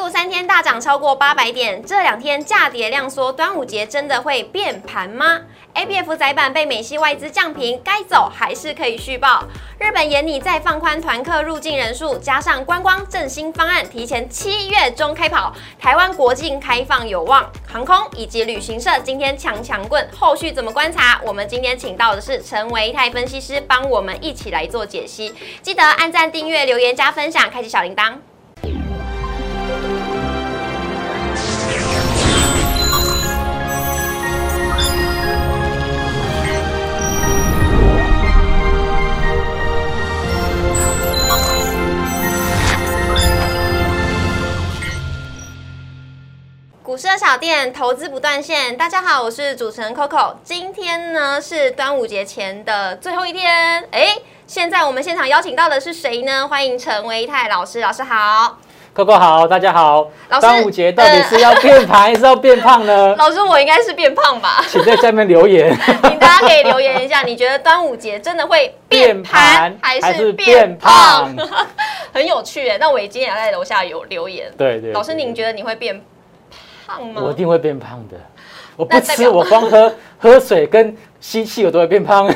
股三天大涨超过八百点，这两天价跌量缩，端午节真的会变盘吗？A B F 窄板被美系外资降平，该走还是可以续报？日本眼里再放宽团客入境人数，加上观光振兴方案提前七月中开跑，台湾国境开放有望。航空以及旅行社今天强强棍，后续怎么观察？我们今天请到的是陈维泰分析师，帮我们一起来做解析。记得按赞、订阅、留言、加分享，开启小铃铛。股市的小店，投资不断线。大家好，我是主持人 Coco。今天呢是端午节前的最后一天。哎，现在我们现场邀请到的是谁呢？欢迎陈维泰老师，老师好。Coco 好，大家好。老师端午节到底是要变盘还是要变 胖呢？老师，我应该是变胖吧？请在下面留言。请大家可以留言一下，你觉得端午节真的会变盘还是变胖？很有趣哎。那我今天也在楼下有留言。对对。老师，您觉得你会变？我一定会变胖的，我不吃，我光喝喝水跟。吸气我都会变胖，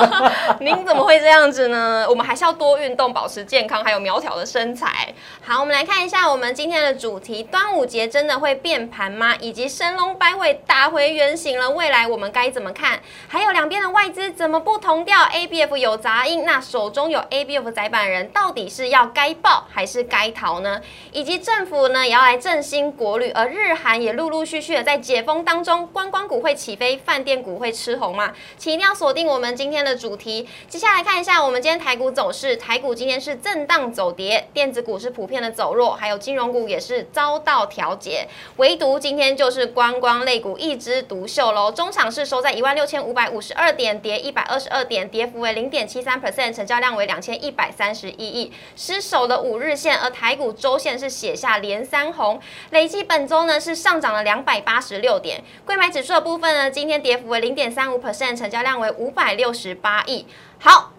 您怎么会这样子呢？我们还是要多运动，保持健康，还有苗条的身材。好，我们来看一下我们今天的主题：端午节真的会变盘吗？以及神龙摆尾打回原形了，未来我们该怎么看？还有两边的外资怎么不同调？A B F 有杂音，那手中有 A B F 窄板人到底是要该爆还是该逃呢？以及政府呢也要来振兴国旅，而日韩也陆陆续续的在解封当中，观光股会起飞，饭电股会吃红吗？请一定要锁定我们今天的主题。接下来看一下我们今天台股走势，台股今天是震荡走跌，电子股是普遍的走弱，还有金融股也是遭到调节，唯独今天就是观光类股一枝独秀喽。中场是收在一万六千五百五十二点，跌一百二十二点，跌幅为零点七三 percent，成交量为两千一百三十一亿，失守了五日线，而台股周线是写下连三红，累计本周呢是上涨了两百八十六点，贵买指数的部分呢，今天跌幅为零点三五 percent。成交量为五百六十八亿。好，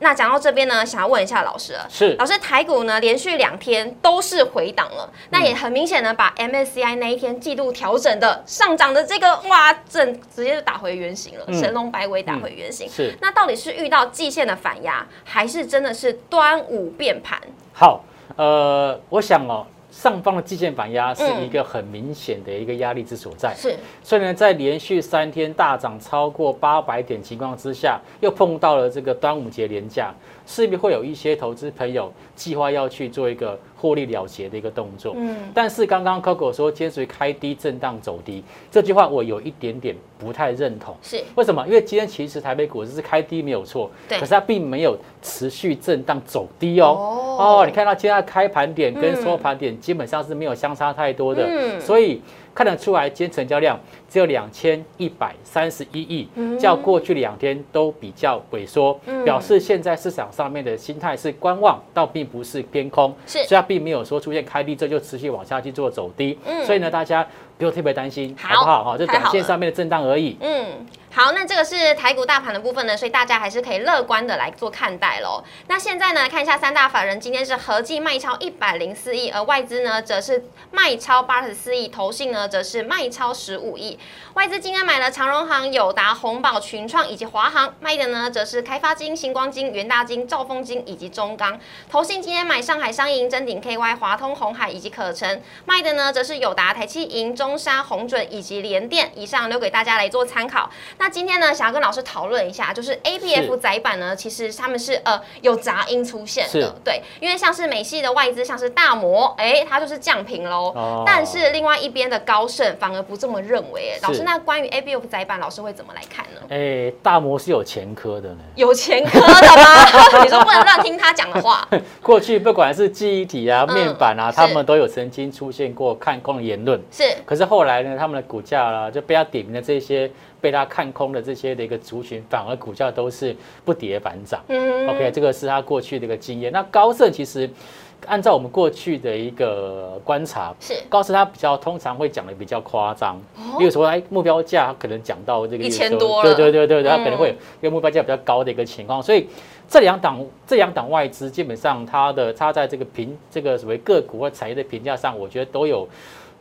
那讲到这边呢，想要问一下老师了。是，老师，台股呢连续两天都是回档了，那也很明显呢把 MSCI 那一天季度调整的上涨的这个哇，整直接就打回原形了，神龙摆尾打回原形。是，那到底是遇到季线的反压，还是真的是端午变盘？好，呃，我想哦。上方的季线反压是一个很明显的一个压力之所在，是，所以呢，在连续三天大涨超过八百点情况之下，又碰到了这个端午节连假，势必会有一些投资朋友计划要去做一个。获利了结的一个动作，嗯，但是刚刚 Coco 说坚持开低震荡走低这句话，我有一点点不太认同。是为什么？因为今天其实台北股市是开低没有错，对，可是它并没有持续震荡走低哦。哦，你看到今天开盘点跟收盘点基本上是没有相差太多的，嗯，所以看得出来今天成交量只有两千一百三十一亿，较过去两天都比较萎缩，表示现在市场上面的心态是观望，倒并不是偏空，是。所以并没有说出现开低，这就持续往下去做走低，所以呢，大家不用特别担心，好不好？哈，就短线上面的震荡而已。嗯。好，那这个是台股大盘的部分呢，所以大家还是可以乐观的来做看待喽。那现在呢，看一下三大法人今天是合计卖超一百零四亿，而外资呢则是卖超八十四亿，投信呢则是卖超十五亿。外资今天买了长荣行、友达、宏宝、群创以及华航，卖的呢则是开发金、星光金、元大金、兆丰金以及中钢。投信今天买上海商银、真鼎 KY、华通、红海以及可成，卖的呢则是友达、台积银、中沙、红准以及联电。以上留给大家来做参考。那那今天呢，想要跟老师讨论一下，就是 A B F 窄板呢，其实他们是呃有杂音出现的，对，因为像是美系的外资，像是大摩，哎，它就是降频喽。哦。但是另外一边的高盛反而不这么认为。老师，那关于 A B F 窄板，老师会怎么来看呢？哎，大摩是有前科的呢。有前科的吗？你说不能乱听他讲的话。过去不管是记忆体啊、面板啊，他们都有曾经出现过看空的言论。是。可是后来呢，他们的股价啦就被他点名的这些。被他看空的这些的一个族群，反而股价都是不跌反涨。嗯，OK，这个是他过去的一个经验。那高盛其实。按照我们过去的一个观察，是高盛他比较通常会讲的比较夸张，比如说哎目标价可能讲到这个一千多对，对对对对，他可能会有一个目标价比较高的一个情况，所以这两档这两档外资基本上它的它在这个评这个所谓个股或产业的评价上，我觉得都有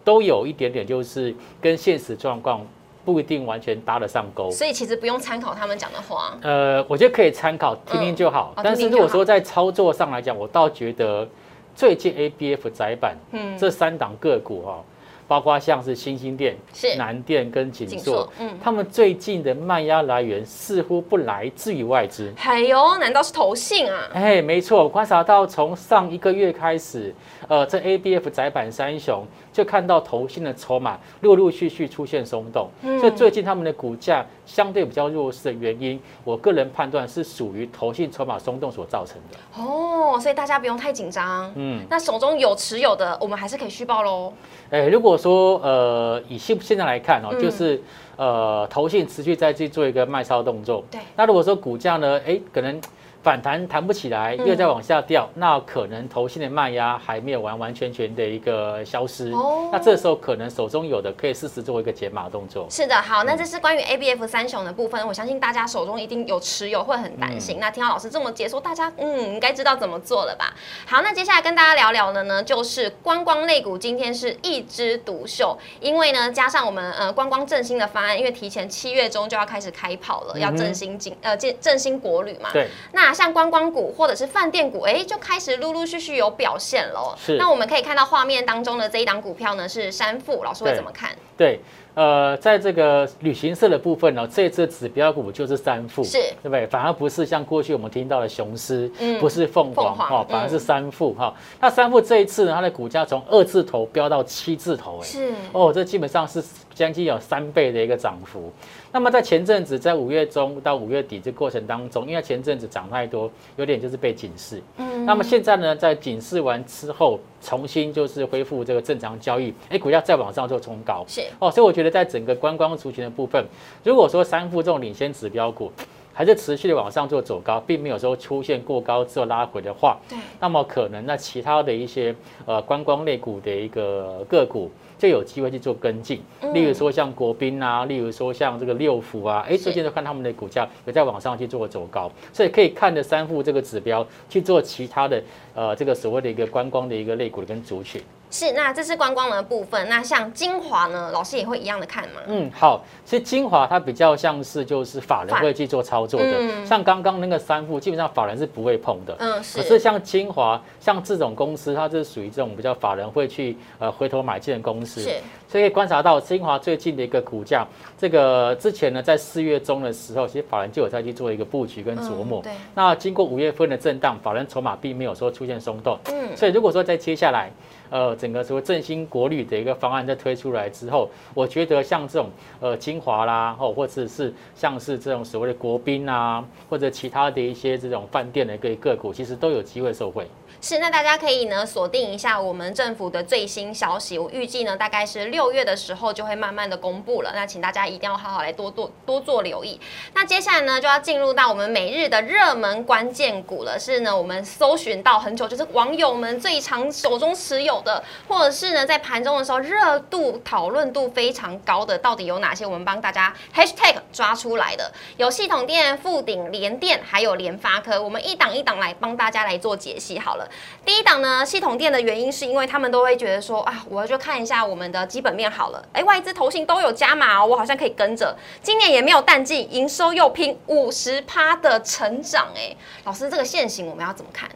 都有一点点就是跟现实状况。不一定完全搭得上钩，所以其实不用参考他们讲的话。呃，我觉得可以参考听听就好。但是如果说在操作上来讲，我倒觉得最近 A B F 窄板，嗯，这三档个股哈。包括像是新兴店、南店跟锦硕，嗯，他们最近的卖压来源似乎不来自于外资。哎呦，难道是投信啊？哎，没错，我观察到从上一个月开始，呃，这 A B F 窄板三雄就看到投信的筹码陆陆续续出现松动，所以最近他们的股价相对比较弱势的原因，我个人判断是属于投信筹码松动所造成的。哦，所以大家不用太紧张。嗯，那手中有持有的，我们还是可以续报喽。哎，如果说呃，以现现在来看哦，就是呃，投信持续在去做一个卖超动作。对。那如果说股价呢，哎，可能。反弹弹不起来，又在往下掉，那可能头信的卖压还没有完完全全的一个消失。哦，那这时候可能手中有的可以试试做一个解码动作。是的，好，那这是关于 A B F 三雄的部分，我相信大家手中一定有持有，会很担心。那听到老师这么解说，大家嗯应该知道怎么做了吧？好，那接下来跟大家聊聊的呢，就是观光类股今天是一枝独秀，因为呢加上我们呃观光振兴的方案，因为提前七月中就要开始开跑了，要振兴经呃振振兴国旅嘛。对，那。像观光股或者是饭店股，哎，就开始陆陆续续有表现了。是，那我们可以看到画面当中的这一档股票呢，是山富，老师会怎么看？对。呃，在这个旅行社的部分呢，这次指标股就是三富，是，对不对？反而不是像过去我们听到的雄狮，嗯，不是凤凰哈，反而是三富哈。那三富这一次呢，它的股价从二字头飙到七字头，哎，是，哦，这基本上是将近有三倍的一个涨幅。那么在前阵子，在五月中到五月底这过程当中，因为前阵子涨太多，有点就是被警示，嗯，那么现在呢，在警示完之后。重新就是恢复这个正常交易，哎，股价再往上做冲高，是哦，所以我觉得在整个观光族群的部分，如果说三副这种领先指标股还是持续的往上做走高，并没有说出现过高之后拉回的话，对，那么可能那其他的一些呃观光类股的一个个股。就有机会去做跟进，例如说像国宾啊，例如说像这个六福啊，哎，最近都看他们的股价有在往上去做走高，所以可以看着三副这个指标去做其他的呃这个所谓的一个观光的一个类股跟族群。是，那这是观光的部分。那像精华呢，老师也会一样的看吗？嗯，好，其实精华它比较像是就是法人会去做操作的，嗯像刚刚那个三副，基本上法人是不会碰的。嗯，是。可是像精华，像这种公司，它是属于这种比较法人会去呃回头买进的公司。是。所以观察到精华最近的一个股价，这个之前呢，在四月中的时候，其实法人就有在去做一个布局跟琢磨。对。那经过五月份的震荡，法人筹码并没有说出现松动。嗯。所以如果说在接下来。呃，整个说振兴国旅的一个方案在推出来之后，我觉得像这种呃精华啦，哦，或者是像是这种所谓的国宾啊，或者其他的一些这种饭店的一个个股，其实都有机会受惠。是，那大家可以呢锁定一下我们政府的最新消息。我预计呢大概是六月的时候就会慢慢的公布了。那请大家一定要好好来多多多做留意。那接下来呢就要进入到我们每日的热门关键股了。是呢我们搜寻到很久，就是网友们最常手中持有的，或者是呢在盘中的时候热度讨论度非常高的，到底有哪些？我们帮大家 hashtag 抓出来的，有系统店、富鼎、联电，还有联发科。我们一档一档来帮大家来做解析好了。第一档呢，系统店的原因是因为他们都会觉得说啊，我就看一下我们的基本面好了，哎，外资投信都有加码哦，我好像可以跟着。今年也没有淡季，营收又拼五十趴的成长，哎，老师这个现形我们要怎么看？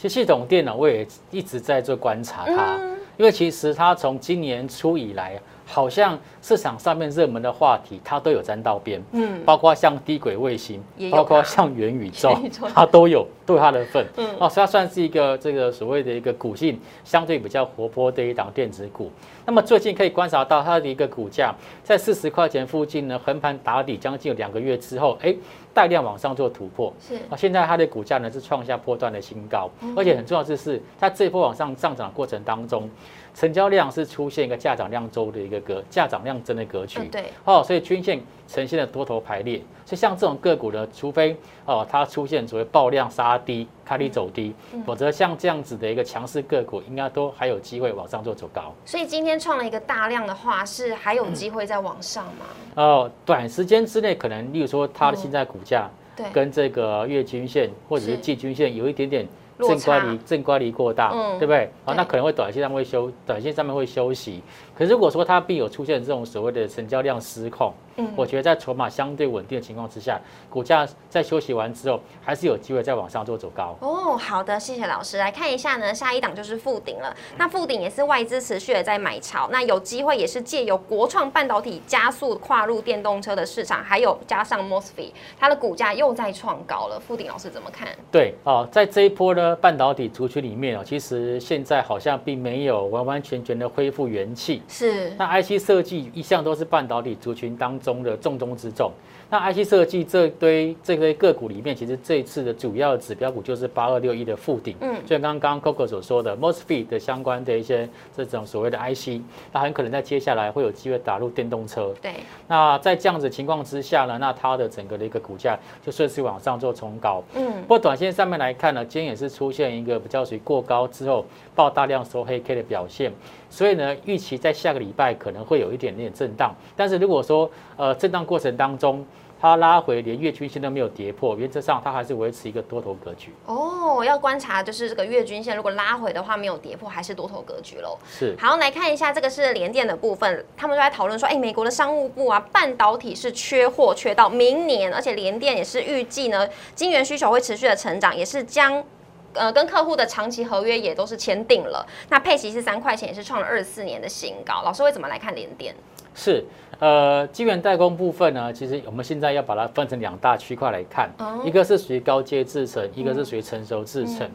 其实系统电脑，我也一直在做观察它，因为其实它从今年初以来，好像。市场上面热门的话题，它都有沾到边，嗯，包括像低轨卫星，包括像元宇宙，它都有都有它的份，嗯，哦，所以它算是一个这个所谓的一个股性相对比较活泼的一档电子股。那么最近可以观察到它的一个股价在四十块钱附近呢，横盘打底将近有两个月之后，哎，带量往上做突破，是。啊，现在它的股价呢是创下波段的新高，而且很重要就是它这一波往上上涨的过程当中，成交量是出现一个价涨量周的一个格价涨量增的格局。对，哦，所以均线呈现了多头排列。所以像这种个股呢，除非哦它出现所谓爆量杀低、开低走低，否则像这样子的一个强势个股，应该都还有机会往上做走高。所以今天创了一个大量的话，是还有机会再往上吗？哦，短时间之内可能，例如说它的现在股价对，跟这个月均线或者是是季均线有一点点落正乖差离正乖离过大，嗯对不对？好，对那可能会短线上会休，短线上面会休息。可是如果说它并有出现这种所谓的成交量失控，嗯我觉得在筹码相对稳定的情况之下，股价在休息完之后，还是有机会再往上做走高。哦，好的，谢谢老师。来看一下呢，下一档就是富鼎了。那富鼎也是外资持续的在买超，那有机会也是借由国创半导体加速跨入电动车的市场，还有加上 MOSFET，它的股价又在创高了。富鼎老师怎么看？对哦，在这一波呢半导体族群里面哦，其实现在好像并没有完完全全的恢复元气。是那 IC 设计一向都是半导体族群当中中的重中之重。那 IC 设计这堆这堆个股里面，其实这一次的主要指标股就是八二六一的附顶，嗯就像刚刚 Coco 所说的 MOSFET 的相关的一些这种所谓的 IC，那很可能在接下来会有机会打入电动车。对，那在这样子情况之下呢，那它的整个的一个股价就顺势往上做冲高。嗯不，过短线上面来看呢，今天也是出现一个比较属于过高之后爆大量收黑 K 的表现，所以呢，预期在下个礼拜可能会有一点点震荡。但是如果说呃震荡过程当中，它拉回连月均线都没有跌破，原则上它还是维持一个多头格局。哦，要观察就是这个月均线，如果拉回的话没有跌破，还是多头格局喽。是，好，来看一下这个是联电的部分，他们都在讨论说，哎，美国的商务部啊，半导体是缺货缺到明年，而且联电也是预计呢，晶圆需求会持续的成长，也是将。呃，跟客户的长期合约也都是签订了，那配息是三块钱，也是创了二十四年的新高。老师会怎么来看联电？是，呃，晶圆代工部分呢，其实我们现在要把它分成两大区块来看，哦。一个是属于高阶制程，一个是属于成熟制程。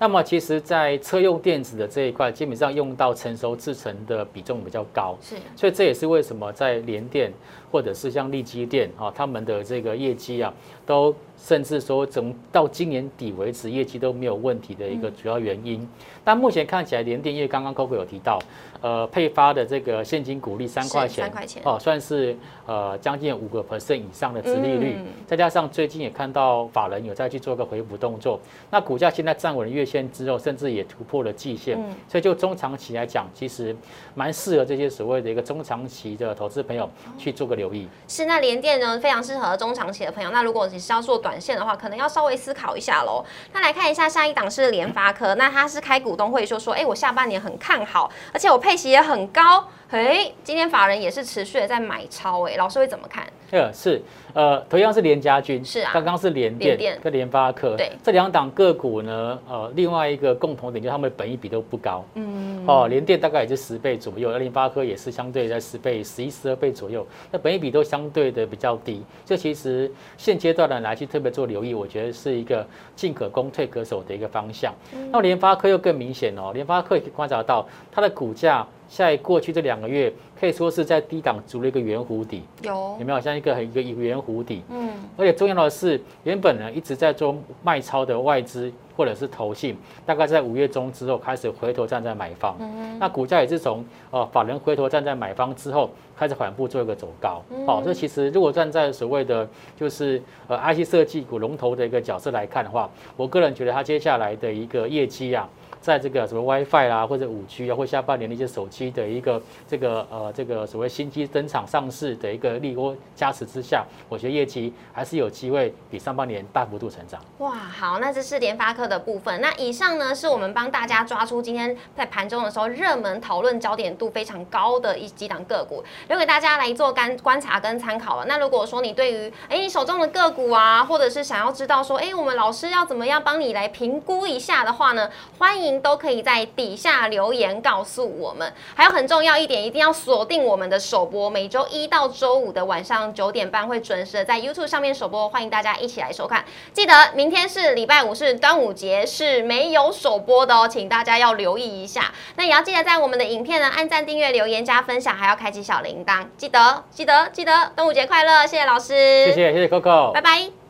那么其实，在车用电子的这一块，基本上用到成熟制程的比重比较高，是。所以这也是为什么在联电或者是像利基电啊，他们的这个业绩啊，都甚至说整到今年底为止，业绩都没有问题的一个主要原因。但目前看起来，联电因为刚刚 Coco 有提到，呃，配发的这个现金股利三块钱，三块钱。哦，算是呃将近五个 percent 以上的殖利率，嗯。再加上最近也看到法人有再去做个回补动作，那股价现在站稳了月线之后，甚至也突破了季线，嗯。所以就中长期来讲，其实蛮适合这些所谓的一个中长期的投资朋友去做个留意。是，那联电呢非常适合中长期的朋友。那如果你是要做短线的话，可能要稍微思考一下喽。那来看一下下一档是联发科，那它是开股东会说说，哎，我下半年很看好，而且我配息也很高。哎，今天法人也是持续的在买超，哎，老师会怎么看？呃，是，呃，同样是联家军，是啊刚刚是联联电电跟联发科，对这两档个股呢，呃，另外一个共同点就是他们的本益比都不高，嗯，哦，联电大概也是十倍左右，而联发科也是相对在十倍、十一、十二倍左右，那本益比都相对的比较低。这其实现阶段的来去特别做留意，我觉得是一个进可攻、退可守的一个方向。那联发科又更明显哦，联发科也可以观察到它的股价在过去这两个月可以说是在低档筑了一个圆弧底，有有，没有像一个很一个圆弧底？嗯，而且重要的是，原本呢一直在做卖超的外资或者是投信，大概在五月中之后开始回头站在买方。嗯那股价也是从呃法人回头站在买方之后，开始缓步做一个走高。好、这其实如果站在所谓的就是呃 IC 设计股龙头的一个角色来看的话，我个人觉得它接下来的一个业绩啊。在这个什么 WiFi 啦，或者五 G 啊，或下半年的一些手机的一个这个呃这个所谓新机登场上市的一个利多加持之下，我觉得业绩还是有机会比上半年大幅度成长。哇，好，那这是联发科的部分。那以上呢，是我们帮大家抓出今天在盘中的时候热门讨论焦点度非常高的一几档个股，留给大家来做观观察跟参考了。那如果说你对于哎你手中的个股啊，或者是想要知道说哎我们老师要怎么样帮你来评估一下的话呢，欢迎都可以在底下留言告诉我们。还有很重要一点，一定要锁定我们的首播，每周一到周五的晚上九点半会准时的在 YouTube 上面首播，欢迎大家一起来收看。记得明天是礼拜五，是端午节，是没有首播的哦，请大家要留意一下。那也要记得在我们的影片呢按赞、订阅、留言、加分享，还要开启小铃铛。记得，记得，记得，端午节快乐！谢谢老师，谢谢，谢谢 Coco，拜拜。